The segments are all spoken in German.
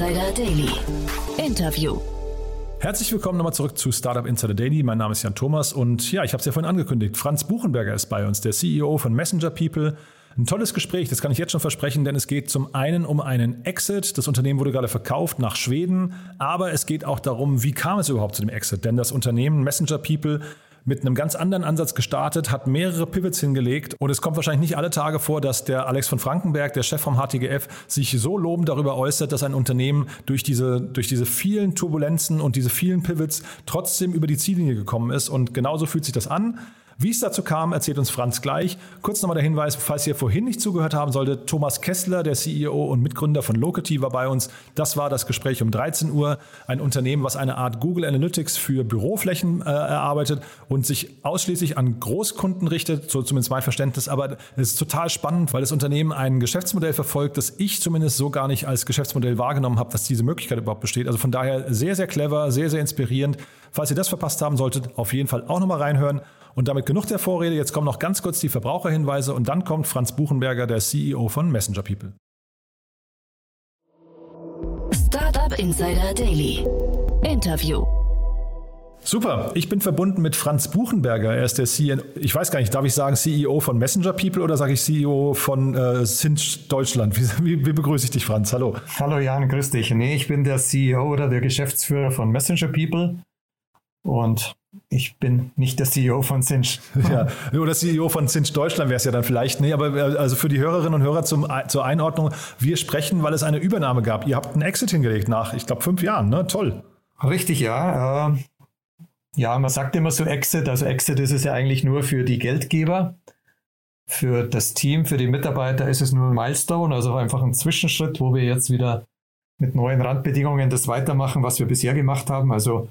Insider Daily. Interview. Herzlich willkommen nochmal zurück zu Startup Insider Daily. Mein Name ist Jan Thomas und ja, ich habe es ja vorhin angekündigt. Franz Buchenberger ist bei uns, der CEO von Messenger People. Ein tolles Gespräch, das kann ich jetzt schon versprechen, denn es geht zum einen um einen Exit. Das Unternehmen wurde gerade verkauft nach Schweden, aber es geht auch darum, wie kam es überhaupt zu dem Exit? Denn das Unternehmen Messenger People mit einem ganz anderen Ansatz gestartet, hat mehrere Pivots hingelegt und es kommt wahrscheinlich nicht alle Tage vor, dass der Alex von Frankenberg, der Chef vom HTGF, sich so lobend darüber äußert, dass ein Unternehmen durch diese, durch diese vielen Turbulenzen und diese vielen Pivots trotzdem über die Ziellinie gekommen ist und genauso fühlt sich das an. Wie es dazu kam, erzählt uns Franz gleich. Kurz nochmal der Hinweis, falls ihr vorhin nicht zugehört haben solltet, Thomas Kessler, der CEO und Mitgründer von Locity, war bei uns. Das war das Gespräch um 13 Uhr. Ein Unternehmen, was eine Art Google Analytics für Büroflächen äh, erarbeitet und sich ausschließlich an Großkunden richtet, so zumindest mein Verständnis. Aber es ist total spannend, weil das Unternehmen ein Geschäftsmodell verfolgt, das ich zumindest so gar nicht als Geschäftsmodell wahrgenommen habe, dass diese Möglichkeit überhaupt besteht. Also von daher sehr, sehr clever, sehr, sehr inspirierend. Falls ihr das verpasst haben solltet, auf jeden Fall auch nochmal reinhören. Und damit genug der Vorrede. Jetzt kommen noch ganz kurz die Verbraucherhinweise und dann kommt Franz Buchenberger, der CEO von Messenger People. Startup Insider Daily. Interview. Super, ich bin verbunden mit Franz Buchenberger. Er ist der CEO, ich weiß gar nicht, darf ich sagen CEO von Messenger People oder sage ich CEO von äh, Cinch Deutschland? Wie, wie, wie, begrüße ich dich, Franz? Hallo. Hallo Jan, grüß dich. Nee, ich bin der CEO oder der Geschäftsführer von Messenger People. Und ich bin nicht der CEO von Cinch. Ja, oder CEO von Cinch Deutschland wäre es ja dann vielleicht. Nee, aber äh, also für die Hörerinnen und Hörer zum, zur Einordnung, wir sprechen, weil es eine Übernahme gab. Ihr habt einen Exit hingelegt nach, ich glaube, fünf Jahren, ne? Toll. Richtig, ja. Äh, ja, man sagt immer so Exit. Also Exit ist es ja eigentlich nur für die Geldgeber. Für das Team, für die Mitarbeiter ist es nur ein Milestone, also einfach ein Zwischenschritt, wo wir jetzt wieder mit neuen Randbedingungen das weitermachen, was wir bisher gemacht haben. Also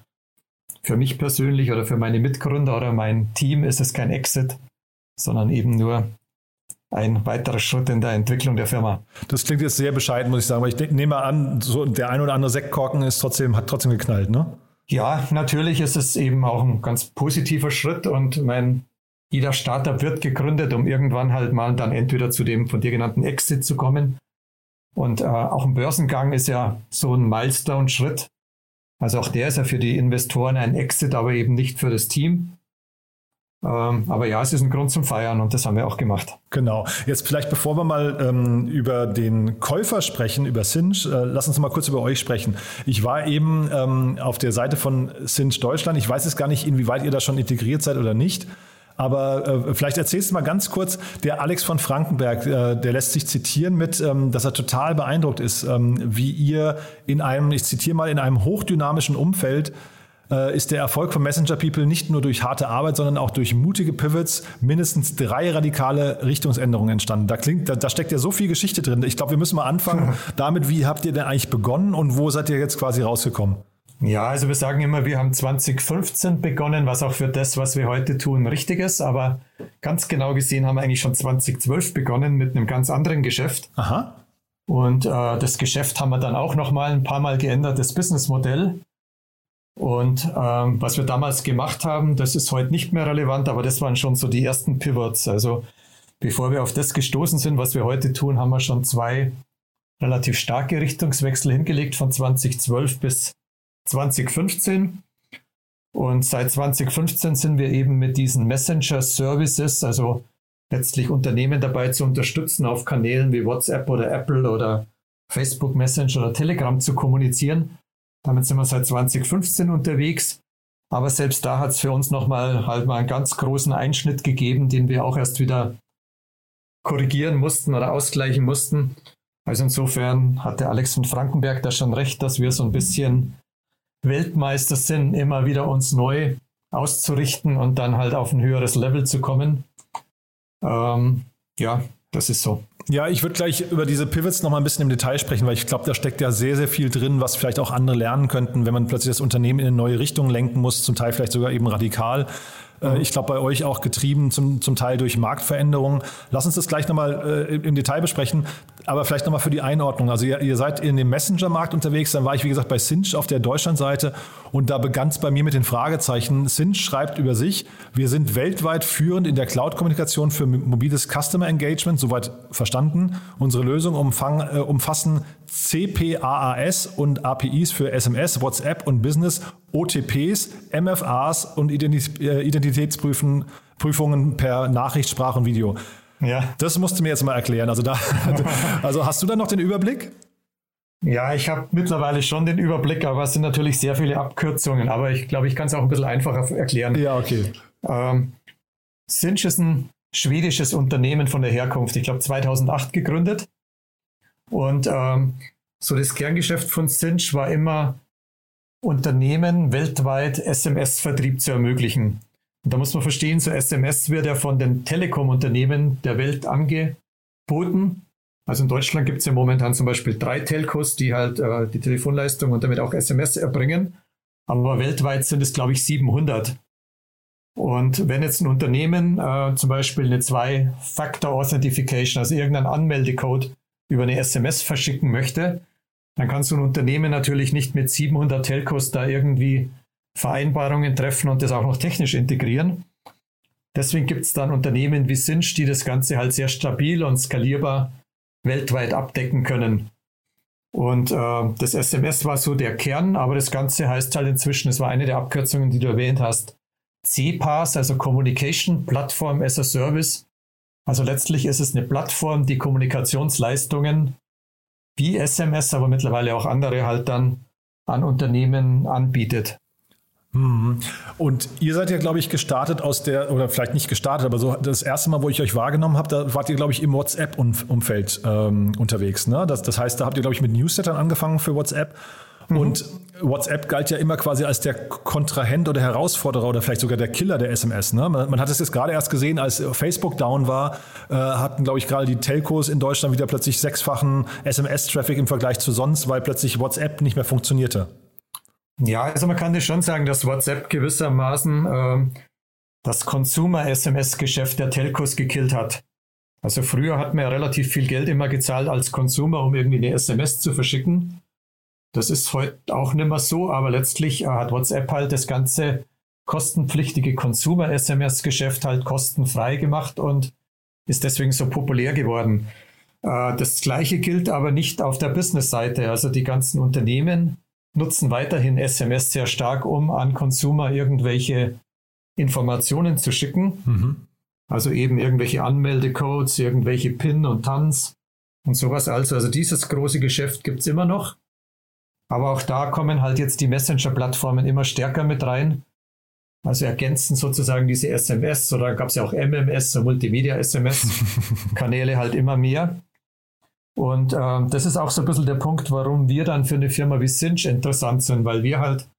für mich persönlich oder für meine Mitgründer oder mein Team ist es kein Exit, sondern eben nur ein weiterer Schritt in der Entwicklung der Firma. Das klingt jetzt sehr bescheiden, muss ich sagen, weil ich nehme an, so der ein oder andere Sektkorken ist trotzdem, hat trotzdem geknallt, ne? Ja, natürlich ist es eben auch ein ganz positiver Schritt und mein, jeder Startup wird gegründet, um irgendwann halt mal dann entweder zu dem von dir genannten Exit zu kommen. Und äh, auch ein Börsengang ist ja so ein Milestone-Schritt, also auch der ist ja für die Investoren ein Exit, aber eben nicht für das Team. Ähm, aber ja, es ist ein Grund zum Feiern und das haben wir auch gemacht. Genau. Jetzt vielleicht, bevor wir mal ähm, über den Käufer sprechen, über Cinch, äh, lass uns mal kurz über euch sprechen. Ich war eben ähm, auf der Seite von Cinch Deutschland. Ich weiß jetzt gar nicht, inwieweit ihr da schon integriert seid oder nicht. Aber äh, vielleicht erzählst du mal ganz kurz, der Alex von Frankenberg, äh, der lässt sich zitieren mit, ähm, dass er total beeindruckt ist, ähm, wie ihr in einem, ich zitiere mal, in einem hochdynamischen Umfeld äh, ist der Erfolg von Messenger People nicht nur durch harte Arbeit, sondern auch durch mutige Pivots mindestens drei radikale Richtungsänderungen entstanden. Da klingt, da, da steckt ja so viel Geschichte drin. Ich glaube, wir müssen mal anfangen damit, wie habt ihr denn eigentlich begonnen und wo seid ihr jetzt quasi rausgekommen? Ja, also wir sagen immer, wir haben 2015 begonnen, was auch für das, was wir heute tun, richtig ist. Aber ganz genau gesehen haben wir eigentlich schon 2012 begonnen mit einem ganz anderen Geschäft. Aha. Und äh, das Geschäft haben wir dann auch noch mal ein paar Mal geändert, das Businessmodell. Und ähm, was wir damals gemacht haben, das ist heute nicht mehr relevant, aber das waren schon so die ersten Pivots. Also bevor wir auf das gestoßen sind, was wir heute tun, haben wir schon zwei relativ starke Richtungswechsel hingelegt von 2012 bis 2015. Und seit 2015 sind wir eben mit diesen Messenger-Services, also letztlich Unternehmen dabei zu unterstützen, auf Kanälen wie WhatsApp oder Apple oder Facebook Messenger oder Telegram zu kommunizieren. Damit sind wir seit 2015 unterwegs. Aber selbst da hat es für uns nochmal halt mal einen ganz großen Einschnitt gegeben, den wir auch erst wieder korrigieren mussten oder ausgleichen mussten. Also insofern hatte Alex von Frankenberg da schon recht, dass wir so ein bisschen Weltmeister sind, immer wieder uns neu auszurichten und dann halt auf ein höheres Level zu kommen. Ähm, ja, das ist so. Ja, ich würde gleich über diese Pivots noch mal ein bisschen im Detail sprechen, weil ich glaube, da steckt ja sehr, sehr viel drin, was vielleicht auch andere lernen könnten, wenn man plötzlich das Unternehmen in eine neue Richtung lenken muss, zum Teil vielleicht sogar eben radikal. Äh, mhm. Ich glaube, bei euch auch getrieben zum, zum Teil durch Marktveränderungen. Lass uns das gleich nochmal äh, im Detail besprechen. Aber vielleicht nochmal für die Einordnung. Also ihr, ihr seid in dem Messenger-Markt unterwegs, dann war ich, wie gesagt, bei Cinch auf der Deutschlandseite und da begann es bei mir mit den Fragezeichen. Cinch schreibt über sich, wir sind weltweit führend in der Cloud-Kommunikation für mobiles Customer Engagement, soweit verstanden. Unsere Lösungen umfang, äh, umfassen CPAAS und APIs für SMS, WhatsApp und Business, OTPs, MFAs und äh, Identitätsprüfungen per Nachricht, Sprache und Video. Ja. Das musst du mir jetzt mal erklären. Also, da, also hast du da noch den Überblick? Ja, ich habe mittlerweile schon den Überblick, aber es sind natürlich sehr viele Abkürzungen. Aber ich glaube, ich kann es auch ein bisschen einfacher erklären. Ja, okay. Ähm, Cinch ist ein schwedisches Unternehmen von der Herkunft. Ich glaube, 2008 gegründet. Und ähm, so das Kerngeschäft von Cinch war immer, Unternehmen weltweit SMS-Vertrieb zu ermöglichen. Und da muss man verstehen, so SMS wird ja von den Telekom-Unternehmen der Welt angeboten. Also in Deutschland gibt es ja momentan zum Beispiel drei Telcos, die halt äh, die Telefonleistung und damit auch SMS erbringen. Aber weltweit sind es, glaube ich, 700. Und wenn jetzt ein Unternehmen äh, zum Beispiel eine Zwei-Factor-Authentification, also irgendeinen Anmeldecode über eine SMS verschicken möchte, dann kann so ein Unternehmen natürlich nicht mit 700 Telcos da irgendwie Vereinbarungen treffen und das auch noch technisch integrieren. Deswegen gibt es dann Unternehmen wie Sinch, die das Ganze halt sehr stabil und skalierbar weltweit abdecken können. Und äh, das SMS war so der Kern, aber das Ganze heißt halt inzwischen, es war eine der Abkürzungen, die du erwähnt hast, CPaaS, also Communication Platform as a Service. Also letztlich ist es eine Plattform, die Kommunikationsleistungen wie SMS, aber mittlerweile auch andere halt dann an Unternehmen anbietet. Mhm. Und ihr seid ja, glaube ich, gestartet aus der, oder vielleicht nicht gestartet, aber so das erste Mal, wo ich euch wahrgenommen habe, da wart ihr, glaube ich, im WhatsApp-Umfeld ähm, unterwegs. Ne? Das, das heißt, da habt ihr, glaube ich, mit Newslettern angefangen für WhatsApp. Mhm. Und WhatsApp galt ja immer quasi als der Kontrahent oder Herausforderer oder vielleicht sogar der Killer der SMS. Ne? Man, man hat es jetzt gerade erst gesehen, als Facebook down war, äh, hatten, glaube ich, gerade die Telcos in Deutschland wieder plötzlich sechsfachen SMS-Traffic im Vergleich zu sonst, weil plötzlich WhatsApp nicht mehr funktionierte. Ja, also man kann schon sagen, dass WhatsApp gewissermaßen äh, das Consumer-SMS-Geschäft der Telcos gekillt hat. Also früher hat man ja relativ viel Geld immer gezahlt als Consumer, um irgendwie eine SMS zu verschicken. Das ist heute auch nicht mehr so, aber letztlich äh, hat WhatsApp halt das ganze kostenpflichtige Consumer-SMS-Geschäft halt kostenfrei gemacht und ist deswegen so populär geworden. Äh, das gleiche gilt aber nicht auf der Business-Seite. Also die ganzen Unternehmen nutzen weiterhin SMS sehr stark, um an Consumer irgendwelche Informationen zu schicken. Mhm. Also eben irgendwelche Anmeldecodes, irgendwelche PIN und TANs und sowas. Also, also dieses große Geschäft gibt es immer noch. Aber auch da kommen halt jetzt die Messenger-Plattformen immer stärker mit rein. Also ergänzen sozusagen diese SMS oder gab es ja auch MMS, so Multimedia-SMS-Kanäle halt immer mehr. Und ähm, das ist auch so ein bisschen der Punkt, warum wir dann für eine Firma wie Cinch interessant sind, weil wir halt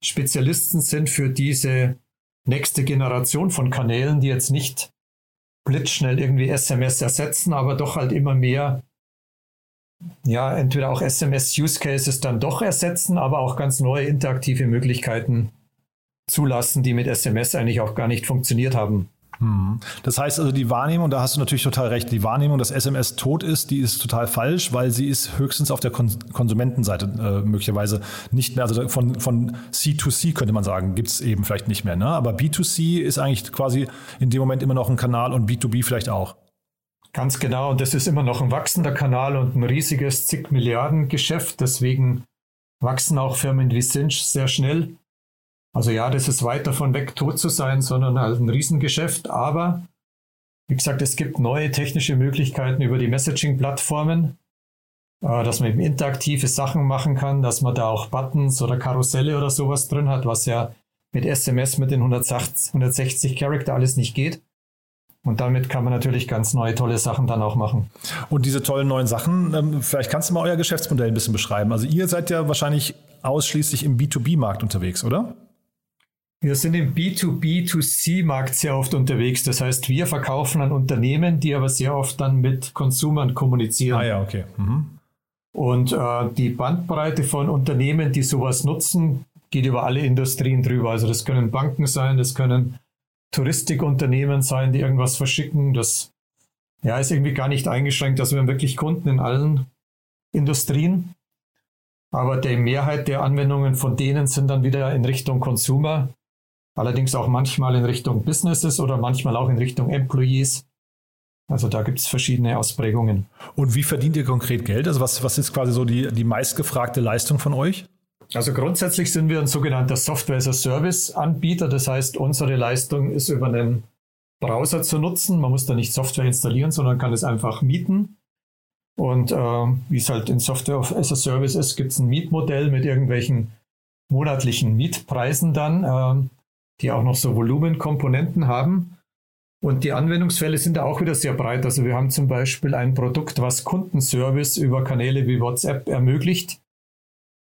Spezialisten sind für diese nächste Generation von Kanälen, die jetzt nicht blitzschnell irgendwie SMS ersetzen, aber doch halt immer mehr, ja, entweder auch SMS-Use-Cases dann doch ersetzen, aber auch ganz neue interaktive Möglichkeiten zulassen, die mit SMS eigentlich auch gar nicht funktioniert haben. Hm. Das heißt also, die Wahrnehmung, da hast du natürlich total recht, die Wahrnehmung, dass SMS tot ist, die ist total falsch, weil sie ist höchstens auf der Konsumentenseite äh, möglicherweise nicht mehr, also von, von C2C könnte man sagen, gibt es eben vielleicht nicht mehr. Ne? Aber B2C ist eigentlich quasi in dem Moment immer noch ein Kanal und B2B vielleicht auch. Ganz genau, und das ist immer noch ein wachsender Kanal und ein riesiges zig Milliarden Geschäft. Deswegen wachsen auch Firmen wie Cinch sehr schnell. Also ja, das ist weit davon weg, tot zu sein, sondern halt ein Riesengeschäft. Aber wie gesagt, es gibt neue technische Möglichkeiten über die Messaging-Plattformen, äh, dass man eben interaktive Sachen machen kann, dass man da auch Buttons oder Karusselle oder sowas drin hat, was ja mit SMS mit den 160, 160 Charakter alles nicht geht. Und damit kann man natürlich ganz neue, tolle Sachen dann auch machen. Und diese tollen neuen Sachen, ähm, vielleicht kannst du mal euer Geschäftsmodell ein bisschen beschreiben. Also ihr seid ja wahrscheinlich ausschließlich im B2B-Markt unterwegs, oder? Wir sind im B2B2C-Markt sehr oft unterwegs. Das heißt, wir verkaufen an Unternehmen, die aber sehr oft dann mit Konsumern kommunizieren. Ah ja, okay. Mhm. Und äh, die Bandbreite von Unternehmen, die sowas nutzen, geht über alle Industrien drüber. Also das können Banken sein, das können Touristikunternehmen sein, die irgendwas verschicken. Das ja, ist irgendwie gar nicht eingeschränkt. Also wir haben wirklich Kunden in allen Industrien. Aber die Mehrheit der Anwendungen von denen sind dann wieder in Richtung Consumer, allerdings auch manchmal in Richtung Businesses oder manchmal auch in Richtung Employees. Also da gibt es verschiedene Ausprägungen. Und wie verdient ihr konkret Geld? Also was, was ist quasi so die, die meistgefragte Leistung von euch? Also grundsätzlich sind wir ein sogenannter Software-as-a-Service-Anbieter. Das heißt, unsere Leistung ist über einen Browser zu nutzen. Man muss da nicht Software installieren, sondern kann es einfach mieten. Und äh, wie es halt in Software as a Service ist, gibt es ein Mietmodell mit irgendwelchen monatlichen Mietpreisen dann, äh, die auch noch so Volumenkomponenten haben. Und die Anwendungsfälle sind da auch wieder sehr breit. Also wir haben zum Beispiel ein Produkt, was Kundenservice über Kanäle wie WhatsApp ermöglicht.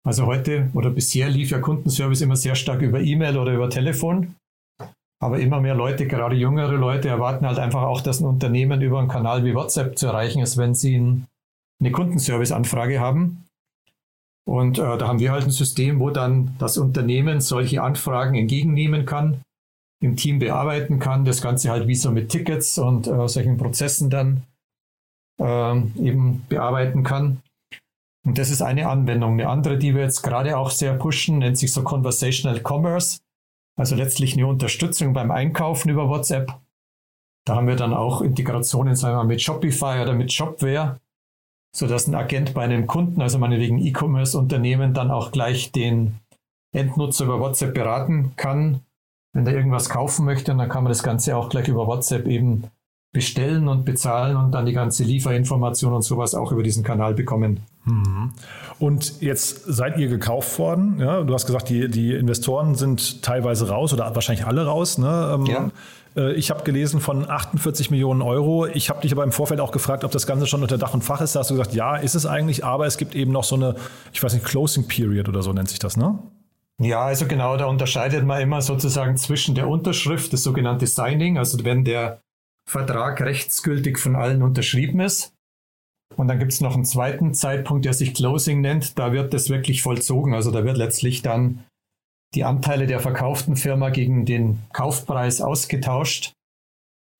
Also heute oder bisher lief ja Kundenservice immer sehr stark über E-Mail oder über Telefon. Aber immer mehr Leute, gerade jüngere Leute, erwarten halt einfach auch, dass ein Unternehmen über einen Kanal wie WhatsApp zu erreichen ist, wenn sie ein eine Kundenservice-Anfrage haben. Und äh, da haben wir halt ein System, wo dann das Unternehmen solche Anfragen entgegennehmen kann, im Team bearbeiten kann, das Ganze halt wie so mit Tickets und äh, solchen Prozessen dann äh, eben bearbeiten kann. Und das ist eine Anwendung. Eine andere, die wir jetzt gerade auch sehr pushen, nennt sich so Conversational Commerce. Also letztlich eine Unterstützung beim Einkaufen über WhatsApp. Da haben wir dann auch Integrationen, sagen wir mal, mit Shopify oder mit Shopware, sodass ein Agent bei einem Kunden, also meinetwegen E-Commerce-Unternehmen, dann auch gleich den Endnutzer über WhatsApp beraten kann, wenn der irgendwas kaufen möchte. Und dann kann man das Ganze auch gleich über WhatsApp eben bestellen und bezahlen und dann die ganze Lieferinformation und sowas auch über diesen Kanal bekommen. Mhm. Und jetzt seid ihr gekauft worden. Ja? Du hast gesagt, die, die Investoren sind teilweise raus oder wahrscheinlich alle raus. Ne? Ähm, ja. Äh, ich habe gelesen von 48 Millionen Euro. Ich habe dich aber im Vorfeld auch gefragt, ob das Ganze schon unter Dach und Fach ist. Da hast du gesagt, ja, ist es eigentlich, aber es gibt eben noch so eine, ich weiß nicht, Closing Period oder so nennt sich das, ne? Ja, also genau, da unterscheidet man immer sozusagen zwischen der Unterschrift, das sogenannte Signing, also wenn der Vertrag rechtsgültig von allen unterschrieben ist. Und dann gibt es noch einen zweiten Zeitpunkt, der sich Closing nennt. Da wird das wirklich vollzogen. Also da wird letztlich dann die Anteile der verkauften Firma gegen den Kaufpreis ausgetauscht.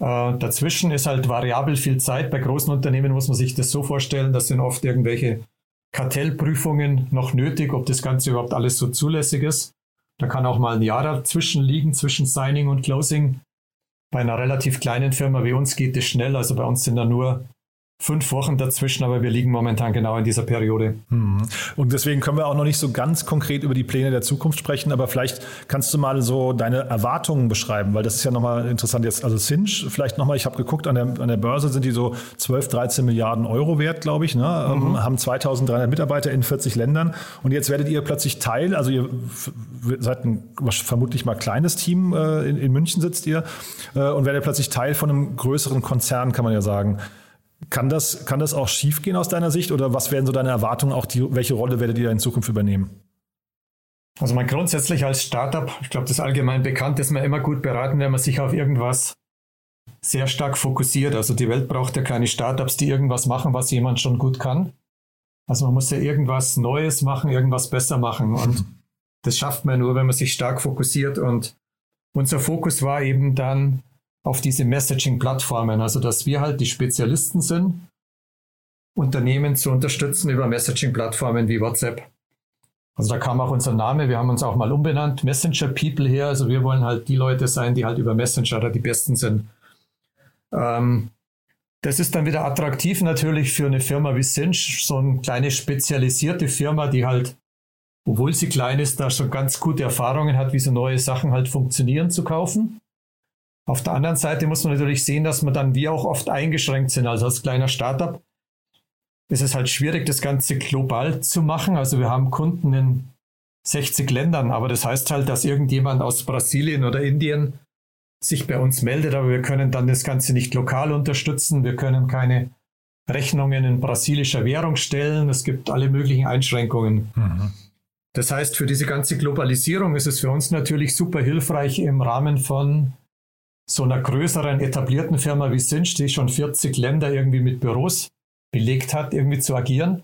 Äh, dazwischen ist halt variabel viel Zeit. Bei großen Unternehmen muss man sich das so vorstellen, das sind oft irgendwelche Kartellprüfungen noch nötig, ob das Ganze überhaupt alles so zulässig ist. Da kann auch mal ein Jahr dazwischen liegen, zwischen Signing und Closing. Bei einer relativ kleinen Firma wie uns geht es schnell. Also bei uns sind da nur fünf Wochen dazwischen, aber wir liegen momentan genau in dieser Periode. Mhm. Und deswegen können wir auch noch nicht so ganz konkret über die Pläne der Zukunft sprechen, aber vielleicht kannst du mal so deine Erwartungen beschreiben, weil das ist ja nochmal interessant jetzt. Also Cinch, vielleicht nochmal, ich habe geguckt, an der, an der Börse sind die so 12, 13 Milliarden Euro wert, glaube ich, ne? Ähm, mhm. haben 2300 Mitarbeiter in 40 Ländern und jetzt werdet ihr plötzlich Teil, also ihr seid ein vermutlich mal kleines Team, äh, in, in München sitzt ihr äh, und werdet plötzlich Teil von einem größeren Konzern, kann man ja sagen. Kann das, kann das auch schiefgehen aus deiner Sicht oder was wären so deine Erwartungen? Auch die, welche Rolle werdet ihr in Zukunft übernehmen? Also man grundsätzlich als Startup, ich glaube, das ist allgemein bekannt, ist man immer gut beraten, wenn man sich auf irgendwas sehr stark fokussiert. Also die Welt braucht ja keine Startups, die irgendwas machen, was jemand schon gut kann. Also man muss ja irgendwas Neues machen, irgendwas besser machen. Und das schafft man nur, wenn man sich stark fokussiert. Und unser Fokus war eben dann auf diese Messaging-Plattformen, also dass wir halt die Spezialisten sind, Unternehmen zu unterstützen über Messaging-Plattformen wie WhatsApp. Also da kam auch unser Name, wir haben uns auch mal umbenannt, Messenger People her, also wir wollen halt die Leute sein, die halt über Messenger da die Besten sind. Ähm, das ist dann wieder attraktiv natürlich für eine Firma wie Cinch, so eine kleine spezialisierte Firma, die halt, obwohl sie klein ist, da schon ganz gute Erfahrungen hat, wie so neue Sachen halt funktionieren zu kaufen. Auf der anderen Seite muss man natürlich sehen, dass man dann wie auch oft eingeschränkt sind. Also als kleiner Startup ist es halt schwierig, das Ganze global zu machen. Also wir haben Kunden in 60 Ländern, aber das heißt halt, dass irgendjemand aus Brasilien oder Indien sich bei uns meldet, aber wir können dann das Ganze nicht lokal unterstützen. Wir können keine Rechnungen in brasilischer Währung stellen. Es gibt alle möglichen Einschränkungen. Mhm. Das heißt, für diese ganze Globalisierung ist es für uns natürlich super hilfreich im Rahmen von so einer größeren etablierten Firma wie Sinch, die schon 40 Länder irgendwie mit Büros belegt hat, irgendwie zu agieren.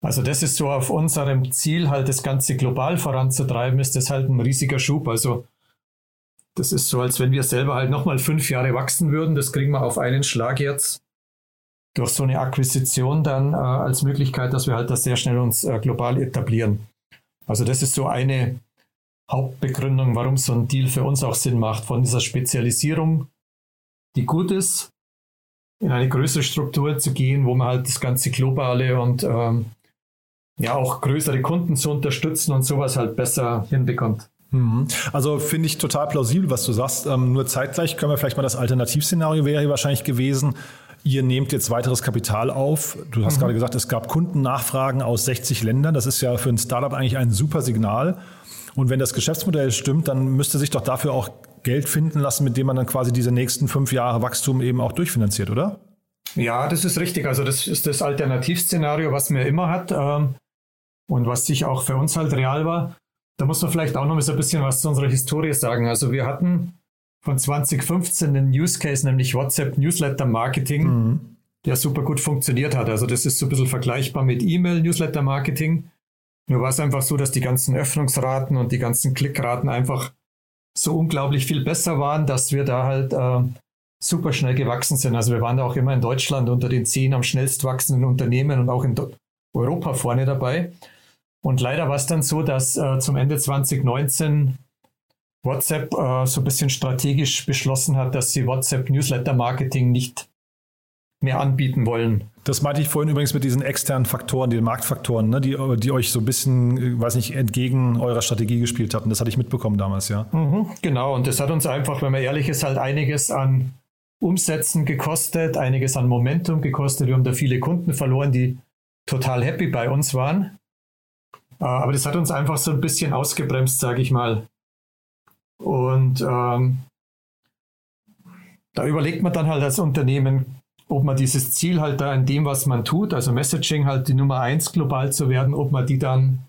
Also das ist so auf unserem Ziel, halt das Ganze global voranzutreiben, ist das halt ein riesiger Schub. Also das ist so, als wenn wir selber halt nochmal fünf Jahre wachsen würden. Das kriegen wir auf einen Schlag jetzt durch so eine Akquisition dann äh, als Möglichkeit, dass wir halt das sehr schnell uns äh, global etablieren. Also das ist so eine Hauptbegründung, warum so ein Deal für uns auch Sinn macht, von dieser Spezialisierung, die gut ist, in eine größere Struktur zu gehen, wo man halt das ganze globale und ähm, ja auch größere Kunden zu unterstützen und sowas halt besser hinbekommt. Mhm. Also finde ich total plausibel, was du sagst. Ähm, nur zeitgleich können wir vielleicht mal das Alternativszenario wäre hier wahrscheinlich gewesen. Ihr nehmt jetzt weiteres Kapital auf. Du hast mhm. gerade gesagt, es gab Kundennachfragen aus 60 Ländern. Das ist ja für ein Startup eigentlich ein super Signal. Und wenn das Geschäftsmodell stimmt, dann müsste sich doch dafür auch Geld finden lassen, mit dem man dann quasi diese nächsten fünf Jahre Wachstum eben auch durchfinanziert, oder? Ja, das ist richtig. Also das ist das Alternativszenario, was man immer hat ähm, und was sich auch für uns halt real war. Da muss man vielleicht auch noch ein bisschen was zu unserer Historie sagen. Also wir hatten von 2015 den Use Case, nämlich WhatsApp Newsletter Marketing, mhm. der super gut funktioniert hat. Also das ist so ein bisschen vergleichbar mit E-Mail Newsletter Marketing. Nur war es einfach so, dass die ganzen Öffnungsraten und die ganzen Klickraten einfach so unglaublich viel besser waren, dass wir da halt äh, super schnell gewachsen sind. Also wir waren da auch immer in Deutschland unter den zehn am schnellst wachsenden Unternehmen und auch in Europa vorne dabei. Und leider war es dann so, dass äh, zum Ende 2019 WhatsApp äh, so ein bisschen strategisch beschlossen hat, dass sie WhatsApp Newsletter Marketing nicht mehr anbieten wollen. Das meinte ich vorhin übrigens mit diesen externen Faktoren, den Marktfaktoren, ne, die, die euch so ein bisschen, äh, weiß nicht, entgegen eurer Strategie gespielt hatten. Das hatte ich mitbekommen damals, ja. Mhm, genau, und das hat uns einfach, wenn man ehrlich ist, halt einiges an Umsätzen gekostet, einiges an Momentum gekostet. Wir haben da viele Kunden verloren, die total happy bei uns waren. Äh, aber das hat uns einfach so ein bisschen ausgebremst, sage ich mal. Und ähm, da überlegt man dann halt als Unternehmen, ob man dieses Ziel halt da in dem, was man tut, also Messaging halt die Nummer eins global zu werden, ob man die dann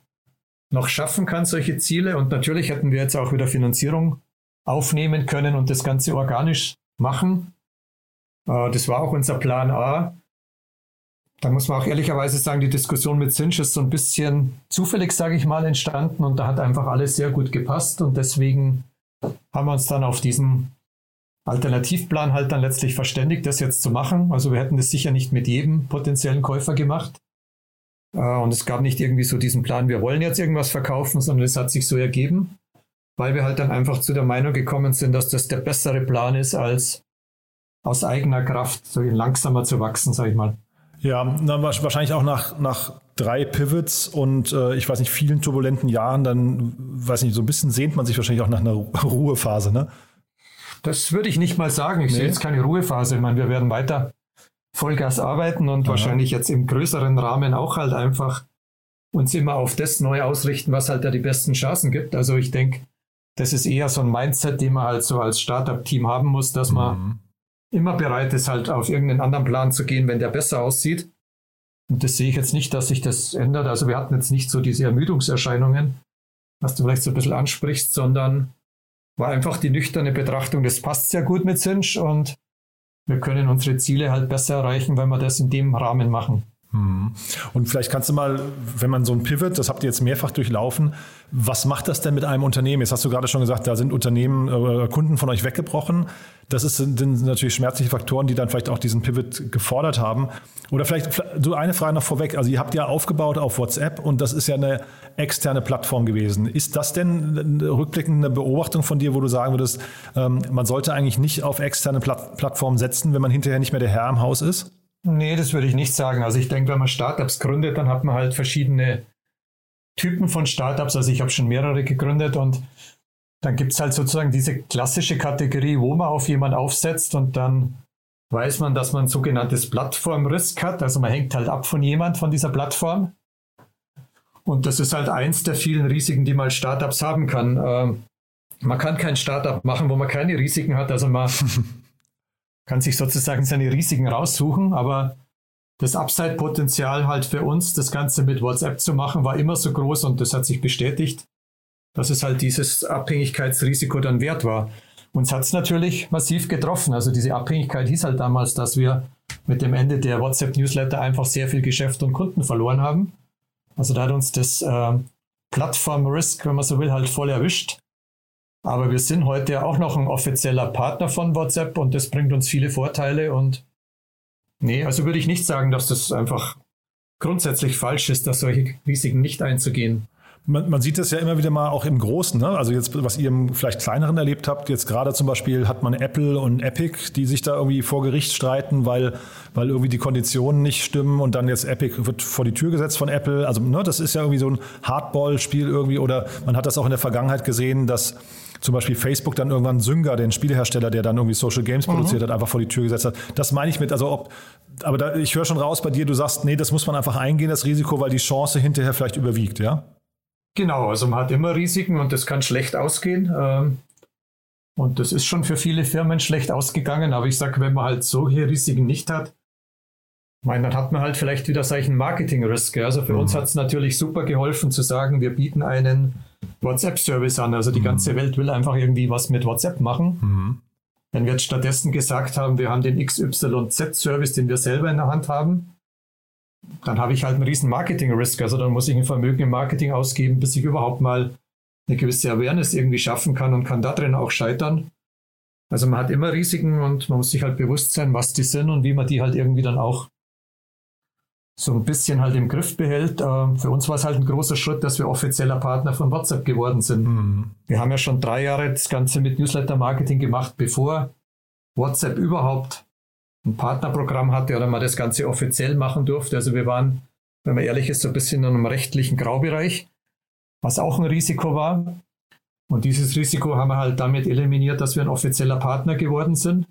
noch schaffen kann, solche Ziele. Und natürlich hätten wir jetzt auch wieder Finanzierung aufnehmen können und das Ganze organisch machen. Äh, das war auch unser Plan A. Da muss man auch ehrlicherweise sagen, die Diskussion mit Cinch ist so ein bisschen zufällig, sage ich mal, entstanden und da hat einfach alles sehr gut gepasst und deswegen haben wir uns dann auf diesen Alternativplan halt dann letztlich verständigt, das jetzt zu machen. Also wir hätten das sicher nicht mit jedem potenziellen Käufer gemacht. Äh, und es gab nicht irgendwie so diesen Plan, wir wollen jetzt irgendwas verkaufen, sondern es hat sich so ergeben, weil wir halt dann einfach zu der Meinung gekommen sind, dass das der bessere Plan ist, als aus eigener Kraft so langsamer zu wachsen, sage ich mal. Ja, dann wahrscheinlich auch nach, nach drei Pivots und äh, ich weiß nicht, vielen turbulenten Jahren, dann, weiß nicht, so ein bisschen sehnt man sich wahrscheinlich auch nach einer Ruhephase, ne? Das würde ich nicht mal sagen. Ich nee. sehe jetzt keine Ruhephase. Ich meine, wir werden weiter Vollgas arbeiten und Aha. wahrscheinlich jetzt im größeren Rahmen auch halt einfach uns immer auf das neu ausrichten, was halt da die besten Chancen gibt. Also ich denke, das ist eher so ein Mindset, den man halt so als Startup-Team haben muss, dass man mhm immer bereit ist, halt auf irgendeinen anderen Plan zu gehen, wenn der besser aussieht. Und das sehe ich jetzt nicht, dass sich das ändert. Also wir hatten jetzt nicht so diese Ermüdungserscheinungen, was du vielleicht so ein bisschen ansprichst, sondern war einfach die nüchterne Betrachtung, das passt sehr gut mit Cinch und wir können unsere Ziele halt besser erreichen, wenn wir das in dem Rahmen machen. Hm. Und vielleicht kannst du mal, wenn man so ein Pivot, das habt ihr jetzt mehrfach durchlaufen, was macht das denn mit einem Unternehmen? Jetzt hast du gerade schon gesagt, da sind Unternehmen, äh, Kunden von euch weggebrochen. Das ist, sind natürlich schmerzliche Faktoren, die dann vielleicht auch diesen Pivot gefordert haben. Oder vielleicht so eine Frage noch vorweg. Also ihr habt ja aufgebaut auf WhatsApp und das ist ja eine externe Plattform gewesen. Ist das denn rückblickend eine Beobachtung von dir, wo du sagen würdest, ähm, man sollte eigentlich nicht auf externe Platt Plattformen setzen, wenn man hinterher nicht mehr der Herr im Haus ist? Nee, das würde ich nicht sagen. Also ich denke, wenn man Startups gründet, dann hat man halt verschiedene Typen von Startups. Also ich habe schon mehrere gegründet und dann gibt es halt sozusagen diese klassische Kategorie, wo man auf jemanden aufsetzt und dann weiß man, dass man ein sogenanntes Plattform-Risk hat. Also man hängt halt ab von jemand von dieser Plattform. Und das ist halt eins der vielen Risiken, die man als Startups haben kann. Ähm, man kann kein Startup machen, wo man keine Risiken hat. Also man kann sich sozusagen seine Risiken raussuchen, aber das Upside-Potenzial halt für uns, das Ganze mit WhatsApp zu machen, war immer so groß und das hat sich bestätigt, dass es halt dieses Abhängigkeitsrisiko dann wert war. Uns hat es natürlich massiv getroffen. Also diese Abhängigkeit hieß halt damals, dass wir mit dem Ende der WhatsApp-Newsletter einfach sehr viel Geschäft und Kunden verloren haben. Also da hat uns das äh, Plattform-Risk, wenn man so will, halt voll erwischt. Aber wir sind heute auch noch ein offizieller Partner von WhatsApp und das bringt uns viele Vorteile. Und nee, also würde ich nicht sagen, dass das einfach grundsätzlich falsch ist, dass solche Risiken nicht einzugehen. Man, man, sieht das ja immer wieder mal auch im Großen. Ne? Also jetzt, was ihr im vielleicht kleineren erlebt habt, jetzt gerade zum Beispiel hat man Apple und Epic, die sich da irgendwie vor Gericht streiten, weil, weil irgendwie die Konditionen nicht stimmen und dann jetzt Epic wird vor die Tür gesetzt von Apple. Also ne, das ist ja irgendwie so ein Hardball-Spiel irgendwie oder man hat das auch in der Vergangenheit gesehen, dass zum Beispiel Facebook dann irgendwann Synga, den Spielehersteller, der dann irgendwie Social Games mhm. produziert hat, einfach vor die Tür gesetzt hat. Das meine ich mit, also ob, aber da, ich höre schon raus bei dir, du sagst, nee, das muss man einfach eingehen, das Risiko, weil die Chance hinterher vielleicht überwiegt, ja? Genau, also man hat immer Risiken und das kann schlecht ausgehen. Ähm, und das ist schon für viele Firmen schlecht ausgegangen, aber ich sage, wenn man halt solche Risiken nicht hat, meine, dann hat man halt vielleicht wieder solchen Marketing-Risk. Also für mhm. uns hat es natürlich super geholfen zu sagen, wir bieten einen WhatsApp-Service an. Also die mhm. ganze Welt will einfach irgendwie was mit WhatsApp machen. Mhm. Wenn wir jetzt stattdessen gesagt haben, wir haben den XYZ-Service, den wir selber in der Hand haben, dann habe ich halt einen riesen Marketing-Risk. Also dann muss ich ein Vermögen im Marketing ausgeben, bis ich überhaupt mal eine gewisse Awareness irgendwie schaffen kann und kann da drin auch scheitern. Also man hat immer Risiken und man muss sich halt bewusst sein, was die sind und wie man die halt irgendwie dann auch so ein bisschen halt im Griff behält. Ähm, für uns war es halt ein großer Schritt, dass wir offizieller Partner von WhatsApp geworden sind. Mhm. Wir haben ja schon drei Jahre das Ganze mit Newsletter-Marketing gemacht, bevor WhatsApp überhaupt ein Partnerprogramm hatte oder man das Ganze offiziell machen durfte. Also wir waren, wenn man ehrlich ist, so ein bisschen in einem rechtlichen Graubereich, was auch ein Risiko war. Und dieses Risiko haben wir halt damit eliminiert, dass wir ein offizieller Partner geworden sind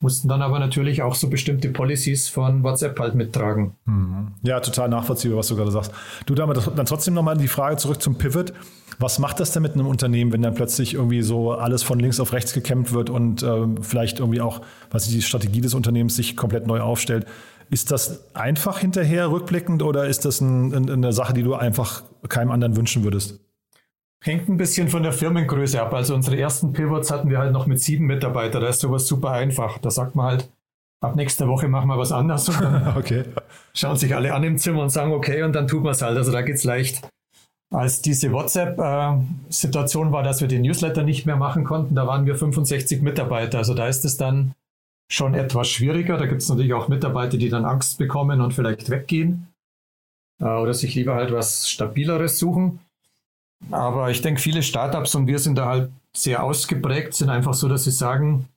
mussten dann aber natürlich auch so bestimmte Policies von WhatsApp halt mittragen. Mhm. Ja, total nachvollziehbar, was du gerade sagst. Du damit dann trotzdem nochmal die Frage zurück zum Pivot. Was macht das denn mit einem Unternehmen, wenn dann plötzlich irgendwie so alles von links auf rechts gekämmt wird und ähm, vielleicht irgendwie auch, was die Strategie des Unternehmens sich komplett neu aufstellt? Ist das einfach hinterher rückblickend oder ist das ein, eine Sache, die du einfach keinem anderen wünschen würdest? Hängt ein bisschen von der Firmengröße ab. Also unsere ersten Pivots hatten wir halt noch mit sieben Mitarbeitern. Da ist sowas super einfach. Da sagt man halt, ab nächster Woche machen wir was anderes. Und dann okay. schauen sich alle an im Zimmer und sagen, okay, und dann tut man es halt. Also da geht es leicht. Als diese WhatsApp-Situation war, dass wir den Newsletter nicht mehr machen konnten, da waren wir 65 Mitarbeiter. Also da ist es dann schon etwas schwieriger. Da gibt es natürlich auch Mitarbeiter, die dann Angst bekommen und vielleicht weggehen äh, oder sich lieber halt was Stabileres suchen. Aber ich denke, viele Startups und wir sind da halt sehr ausgeprägt, sind einfach so, dass sie sagen,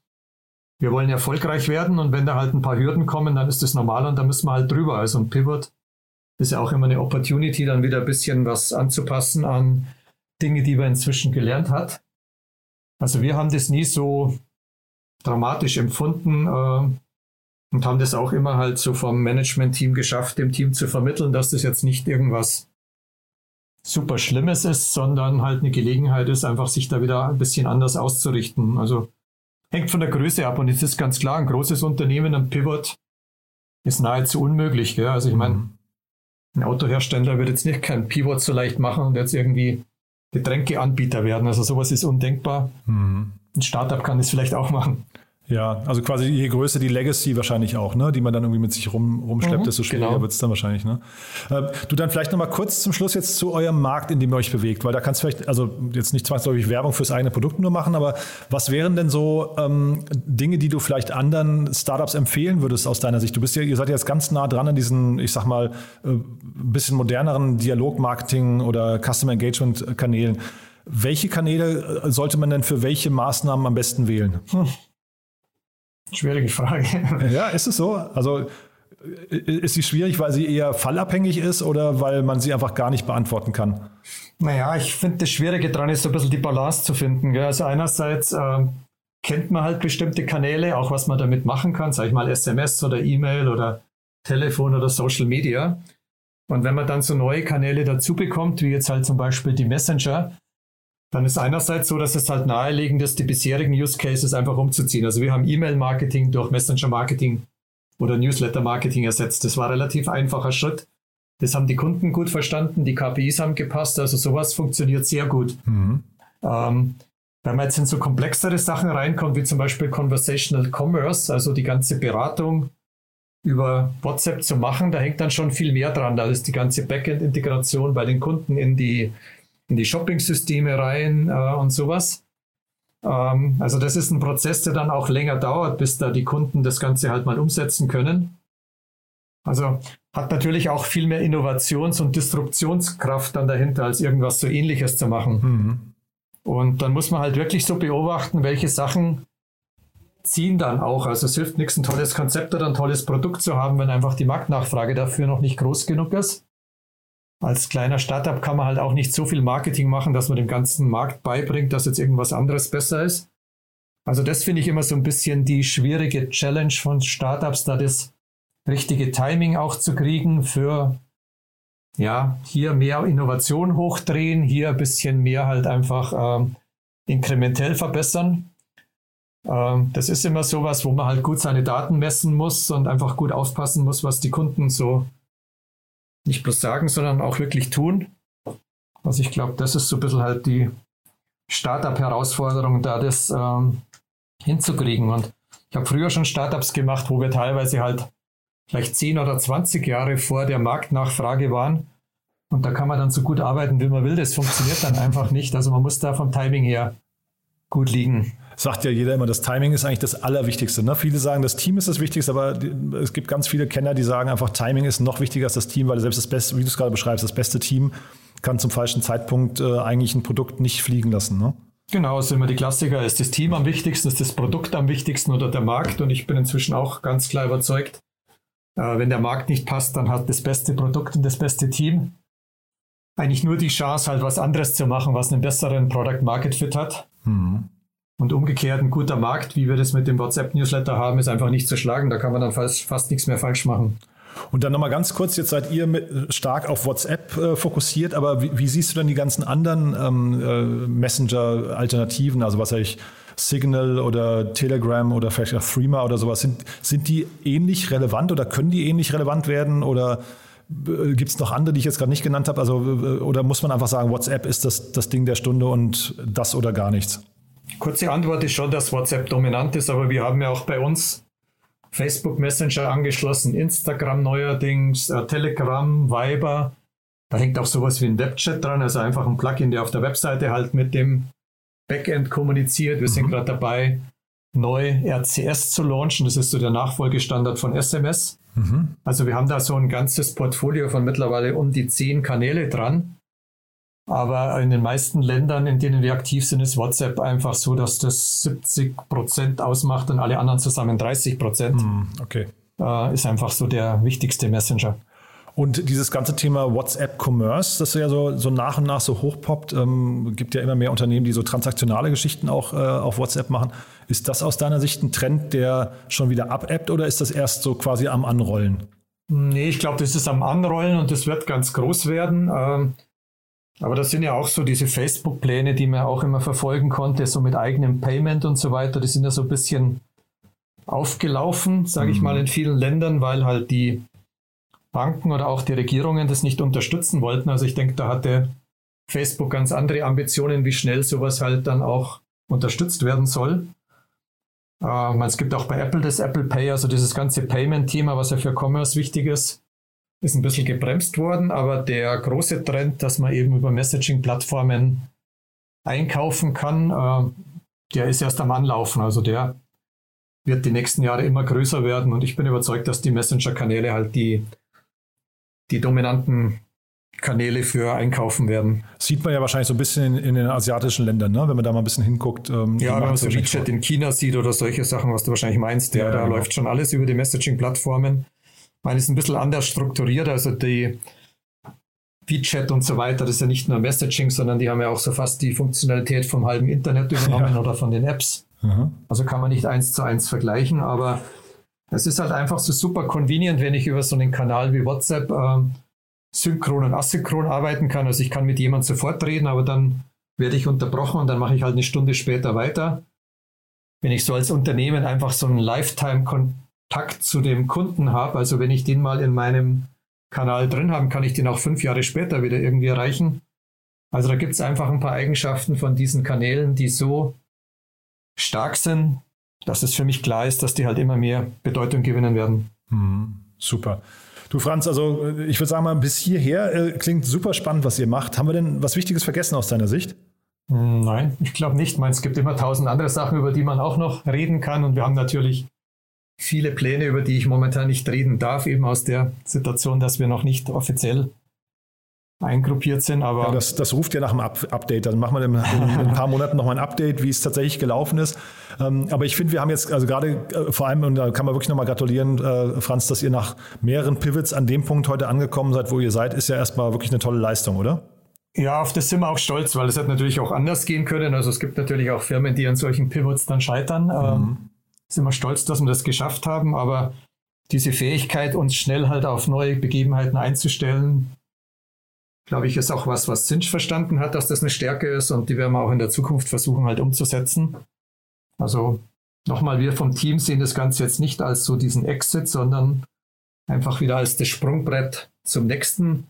wir wollen erfolgreich werden und wenn da halt ein paar Hürden kommen, dann ist das normal und da müssen wir halt drüber. Also ein Pivot ist ja auch immer eine Opportunity, dann wieder ein bisschen was anzupassen an Dinge, die man inzwischen gelernt hat. Also wir haben das nie so dramatisch empfunden äh, und haben das auch immer halt so vom Management-Team geschafft, dem Team zu vermitteln, dass das jetzt nicht irgendwas super Schlimmes ist, sondern halt eine Gelegenheit ist, einfach sich da wieder ein bisschen anders auszurichten. Also hängt von der Größe ab und es ist ganz klar, ein großes Unternehmen, ein Pivot ist nahezu unmöglich. Gell? Also ich meine, mhm. ein Autohersteller wird jetzt nicht kein Pivot so leicht machen und jetzt irgendwie Getränkeanbieter werden. Also sowas ist undenkbar. Mhm. Ein Startup kann das vielleicht auch machen. Ja, also quasi je größer die Legacy wahrscheinlich auch, ne, die man dann irgendwie mit sich rum, rumschleppt, mhm, desto schwieriger genau. wird es dann wahrscheinlich. Ne? Äh, du dann vielleicht nochmal kurz zum Schluss jetzt zu eurem Markt, in dem ihr euch bewegt, weil da kannst du vielleicht, also jetzt nicht zwangsläufig Werbung fürs eigene Produkt nur machen, aber was wären denn so ähm, Dinge, die du vielleicht anderen Startups empfehlen würdest aus deiner Sicht? Du bist ja, ihr seid jetzt ganz nah dran an diesen, ich sag mal, äh, bisschen moderneren Dialogmarketing oder Customer Engagement Kanälen. Welche Kanäle äh, sollte man denn für welche Maßnahmen am besten wählen? Hm. Schwierige Frage. Ja, ist es so? Also ist sie schwierig, weil sie eher fallabhängig ist oder weil man sie einfach gar nicht beantworten kann? Naja, ich finde das Schwierige daran ist so ein bisschen die Balance zu finden. Gell? Also einerseits äh, kennt man halt bestimmte Kanäle, auch was man damit machen kann, sage ich mal SMS oder E-Mail oder Telefon oder Social Media. Und wenn man dann so neue Kanäle dazu bekommt, wie jetzt halt zum Beispiel die Messenger, dann ist einerseits so, dass es halt naheliegend ist, die bisherigen Use Cases einfach umzuziehen. Also wir haben E-Mail-Marketing durch Messenger-Marketing oder Newsletter-Marketing ersetzt. Das war ein relativ einfacher Schritt. Das haben die Kunden gut verstanden, die KPIs haben gepasst, also sowas funktioniert sehr gut. Mhm. Ähm, wenn man jetzt in so komplexere Sachen reinkommt, wie zum Beispiel Conversational Commerce, also die ganze Beratung über WhatsApp zu machen, da hängt dann schon viel mehr dran. Da ist die ganze Backend-Integration bei den Kunden in die in die Shopping-Systeme rein äh, und sowas. Ähm, also das ist ein Prozess, der dann auch länger dauert, bis da die Kunden das Ganze halt mal umsetzen können. Also hat natürlich auch viel mehr Innovations- und Disruptionskraft dann dahinter, als irgendwas so ähnliches zu machen. Mhm. Und dann muss man halt wirklich so beobachten, welche Sachen ziehen dann auch. Also es hilft nichts, ein tolles Konzept oder ein tolles Produkt zu haben, wenn einfach die Marktnachfrage dafür noch nicht groß genug ist. Als kleiner Startup kann man halt auch nicht so viel Marketing machen, dass man dem ganzen Markt beibringt, dass jetzt irgendwas anderes besser ist. Also das finde ich immer so ein bisschen die schwierige Challenge von Startups, da das richtige Timing auch zu kriegen für ja, hier mehr Innovation hochdrehen, hier ein bisschen mehr halt einfach ähm, inkrementell verbessern. Ähm, das ist immer sowas, wo man halt gut seine Daten messen muss und einfach gut aufpassen muss, was die Kunden so nicht bloß sagen, sondern auch wirklich tun. Also ich glaube, das ist so ein bisschen halt die Startup-Herausforderung, da das ähm, hinzukriegen. Und ich habe früher schon Startups gemacht, wo wir teilweise halt vielleicht 10 oder 20 Jahre vor der Marktnachfrage waren. Und da kann man dann so gut arbeiten, wie man will. Das funktioniert dann einfach nicht. Also man muss da vom Timing her gut liegen. Sagt ja jeder immer, das Timing ist eigentlich das Allerwichtigste. Ne? Viele sagen, das Team ist das Wichtigste, aber es gibt ganz viele Kenner, die sagen einfach, Timing ist noch wichtiger als das Team, weil selbst das beste, wie du es gerade beschreibst, das beste Team kann zum falschen Zeitpunkt äh, eigentlich ein Produkt nicht fliegen lassen. Ne? Genau, sind immer die Klassiker. Ist das Team am wichtigsten, ist das Produkt am wichtigsten oder der Markt? Und ich bin inzwischen auch ganz klar überzeugt, äh, wenn der Markt nicht passt, dann hat das beste Produkt und das beste Team eigentlich nur die Chance, halt was anderes zu machen, was einen besseren Product Market Fit hat. Mhm. Und umgekehrt, ein guter Markt, wie wir das mit dem WhatsApp-Newsletter haben, ist einfach nicht zu schlagen. Da kann man dann fast, fast nichts mehr falsch machen. Und dann nochmal ganz kurz, jetzt seid ihr mit, stark auf WhatsApp äh, fokussiert, aber wie, wie, siehst du denn die ganzen anderen ähm, äh, Messenger-Alternativen, also was ich, Signal oder Telegram oder vielleicht auch Threema oder sowas, sind, sind die ähnlich relevant oder können die ähnlich relevant werden oder äh, gibt es noch andere, die ich jetzt gerade nicht genannt habe? Also, äh, oder muss man einfach sagen, WhatsApp ist das, das Ding der Stunde und das oder gar nichts? Kurze Antwort ist schon, dass WhatsApp dominant ist, aber wir haben ja auch bei uns Facebook Messenger angeschlossen, Instagram neuerdings, äh, Telegram, Viber. Da hängt auch sowas wie ein Webchat dran, also einfach ein Plugin, der auf der Webseite halt mit dem Backend kommuniziert. Wir mhm. sind gerade dabei, neu RCS zu launchen. Das ist so der Nachfolgestandard von SMS. Mhm. Also wir haben da so ein ganzes Portfolio von mittlerweile um die zehn Kanäle dran. Aber in den meisten Ländern, in denen wir aktiv sind, ist WhatsApp einfach so, dass das 70 Prozent ausmacht und alle anderen zusammen 30 Prozent. Mhm. Okay. Äh, ist einfach so der wichtigste Messenger. Und dieses ganze Thema WhatsApp Commerce, das ja so, so nach und nach so hochpoppt, ähm, gibt ja immer mehr Unternehmen, die so transaktionale Geschichten auch äh, auf WhatsApp machen. Ist das aus deiner Sicht ein Trend, der schon wieder abebbt oder ist das erst so quasi am Anrollen? Nee, ich glaube, das ist am Anrollen und das wird ganz groß werden. Ähm, aber das sind ja auch so diese Facebook-Pläne, die man auch immer verfolgen konnte, so mit eigenem Payment und so weiter. Die sind ja so ein bisschen aufgelaufen, sage ich mhm. mal, in vielen Ländern, weil halt die Banken oder auch die Regierungen das nicht unterstützen wollten. Also ich denke, da hatte Facebook ganz andere Ambitionen, wie schnell sowas halt dann auch unterstützt werden soll. Äh, es gibt auch bei Apple das Apple Pay, also dieses ganze Payment-Thema, was ja für Commerce wichtig ist, ist ein bisschen gebremst worden, aber der große Trend, dass man eben über Messaging-Plattformen einkaufen kann, äh, der ist erst am Anlaufen. Also der wird die nächsten Jahre immer größer werden und ich bin überzeugt, dass die Messenger-Kanäle halt die die dominanten Kanäle für einkaufen werden. Sieht man ja wahrscheinlich so ein bisschen in, in den asiatischen Ländern, ne? wenn man da mal ein bisschen hinguckt. Ähm, ja, wenn man so WeChat in China sieht oder solche Sachen, was du wahrscheinlich meinst, ja, ja da genau. läuft schon alles über die Messaging-Plattformen. Meine, es ist ein bisschen anders strukturiert, also die WeChat und so weiter, das ist ja nicht nur Messaging, sondern die haben ja auch so fast die Funktionalität vom halben Internet übernommen ja. oder von den Apps. Mhm. Also kann man nicht eins zu eins vergleichen, aber es ist halt einfach so super convenient, wenn ich über so einen Kanal wie WhatsApp äh, synchron und asynchron arbeiten kann. Also ich kann mit jemandem sofort reden, aber dann werde ich unterbrochen und dann mache ich halt eine Stunde später weiter. Wenn ich so als Unternehmen einfach so einen Lifetime-Kontakt zu dem Kunden habe, also wenn ich den mal in meinem Kanal drin habe, kann ich den auch fünf Jahre später wieder irgendwie erreichen. Also da gibt es einfach ein paar Eigenschaften von diesen Kanälen, die so stark sind, dass es für mich klar ist, dass die halt immer mehr Bedeutung gewinnen werden. Mhm, super. Du Franz, also äh, ich würde sagen mal, bis hierher äh, klingt super spannend, was ihr macht. Haben wir denn was Wichtiges vergessen aus deiner Sicht? Nein, ich glaube nicht. Ich meine, es gibt immer tausend andere Sachen, über die man auch noch reden kann. Und wir haben natürlich viele Pläne, über die ich momentan nicht reden darf, eben aus der Situation, dass wir noch nicht offiziell eingruppiert sind. Aber ja, das, das, ruft ja nach einem Up Update. Dann machen wir in, in, ein paar Monaten nochmal ein Update, wie es tatsächlich gelaufen ist. Ähm, aber ich finde, wir haben jetzt, also gerade äh, vor allem, und da kann man wirklich nochmal gratulieren, äh, Franz, dass ihr nach mehreren Pivots an dem Punkt heute angekommen seid, wo ihr seid, ist ja erstmal wirklich eine tolle Leistung, oder? Ja, auf das sind wir auch stolz, weil es hat natürlich auch anders gehen können. Also es gibt natürlich auch Firmen, die an solchen Pivots dann scheitern. Ähm, mhm. Sind wir stolz, dass wir das geschafft haben, aber diese Fähigkeit, uns schnell halt auf neue Begebenheiten einzustellen, glaube ich, ist auch was, was Zinsch verstanden hat, dass das eine Stärke ist und die werden wir auch in der Zukunft versuchen halt umzusetzen. Also nochmal, wir vom Team sehen das Ganze jetzt nicht als so diesen Exit, sondern einfach wieder als das Sprungbrett zum nächsten.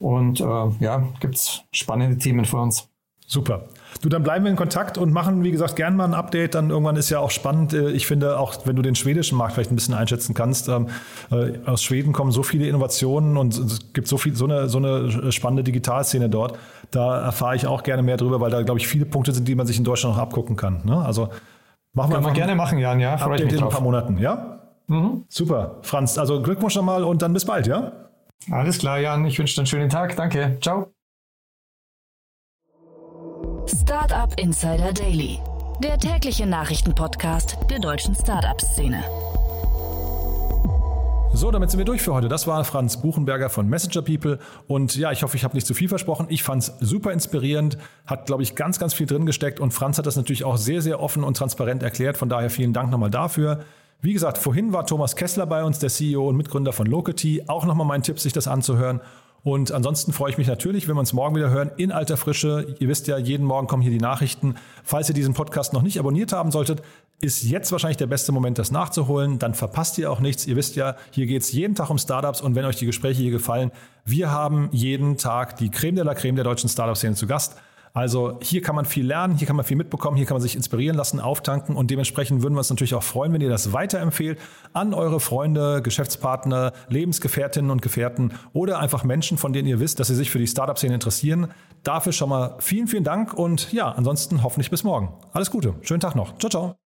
Und äh, ja, gibt es spannende Themen für uns. Super. Du, dann bleiben wir in Kontakt und machen, wie gesagt, gern mal ein Update. Dann irgendwann ist ja auch spannend. Äh, ich finde, auch wenn du den schwedischen Markt vielleicht ein bisschen einschätzen kannst, ähm, äh, aus Schweden kommen so viele Innovationen und es gibt so viel, so eine, so eine spannende Digitalszene dort. Da erfahre ich auch gerne mehr drüber, weil da, glaube ich, viele Punkte sind, die man sich in Deutschland noch abgucken kann. Ne? Also machen wir. Kann man gerne machen, Jan, ja. Update in ein paar Monaten, ja? Mhm. Super. Franz, also Glückwunsch nochmal und dann bis bald, ja? Alles klar, Jan. Ich wünsche dir einen schönen Tag. Danke. Ciao. Startup Insider Daily, der tägliche Nachrichtenpodcast der deutschen Startup-Szene. So, damit sind wir durch für heute. Das war Franz Buchenberger von Messenger People. Und ja, ich hoffe, ich habe nicht zu viel versprochen. Ich fand es super inspirierend, hat, glaube ich, ganz, ganz viel drin gesteckt. Und Franz hat das natürlich auch sehr, sehr offen und transparent erklärt. Von daher vielen Dank nochmal dafür. Wie gesagt, vorhin war Thomas Kessler bei uns, der CEO und Mitgründer von Locity. Auch nochmal mein Tipp, sich das anzuhören. Und ansonsten freue ich mich natürlich, wenn wir uns morgen wieder hören in alter Frische. Ihr wisst ja, jeden Morgen kommen hier die Nachrichten. Falls ihr diesen Podcast noch nicht abonniert haben solltet, ist jetzt wahrscheinlich der beste Moment, das nachzuholen. Dann verpasst ihr auch nichts. Ihr wisst ja, hier geht es jeden Tag um Startups und wenn euch die Gespräche hier gefallen, wir haben jeden Tag die Creme de la Creme der deutschen Startup-Szene zu Gast. Also hier kann man viel lernen, hier kann man viel mitbekommen, hier kann man sich inspirieren lassen, auftanken und dementsprechend würden wir uns natürlich auch freuen, wenn ihr das weiterempfehlt an eure Freunde, Geschäftspartner, Lebensgefährtinnen und Gefährten oder einfach Menschen, von denen ihr wisst, dass sie sich für die Startup-Szene interessieren. Dafür schon mal vielen, vielen Dank und ja, ansonsten hoffentlich bis morgen. Alles Gute, schönen Tag noch. Ciao, ciao.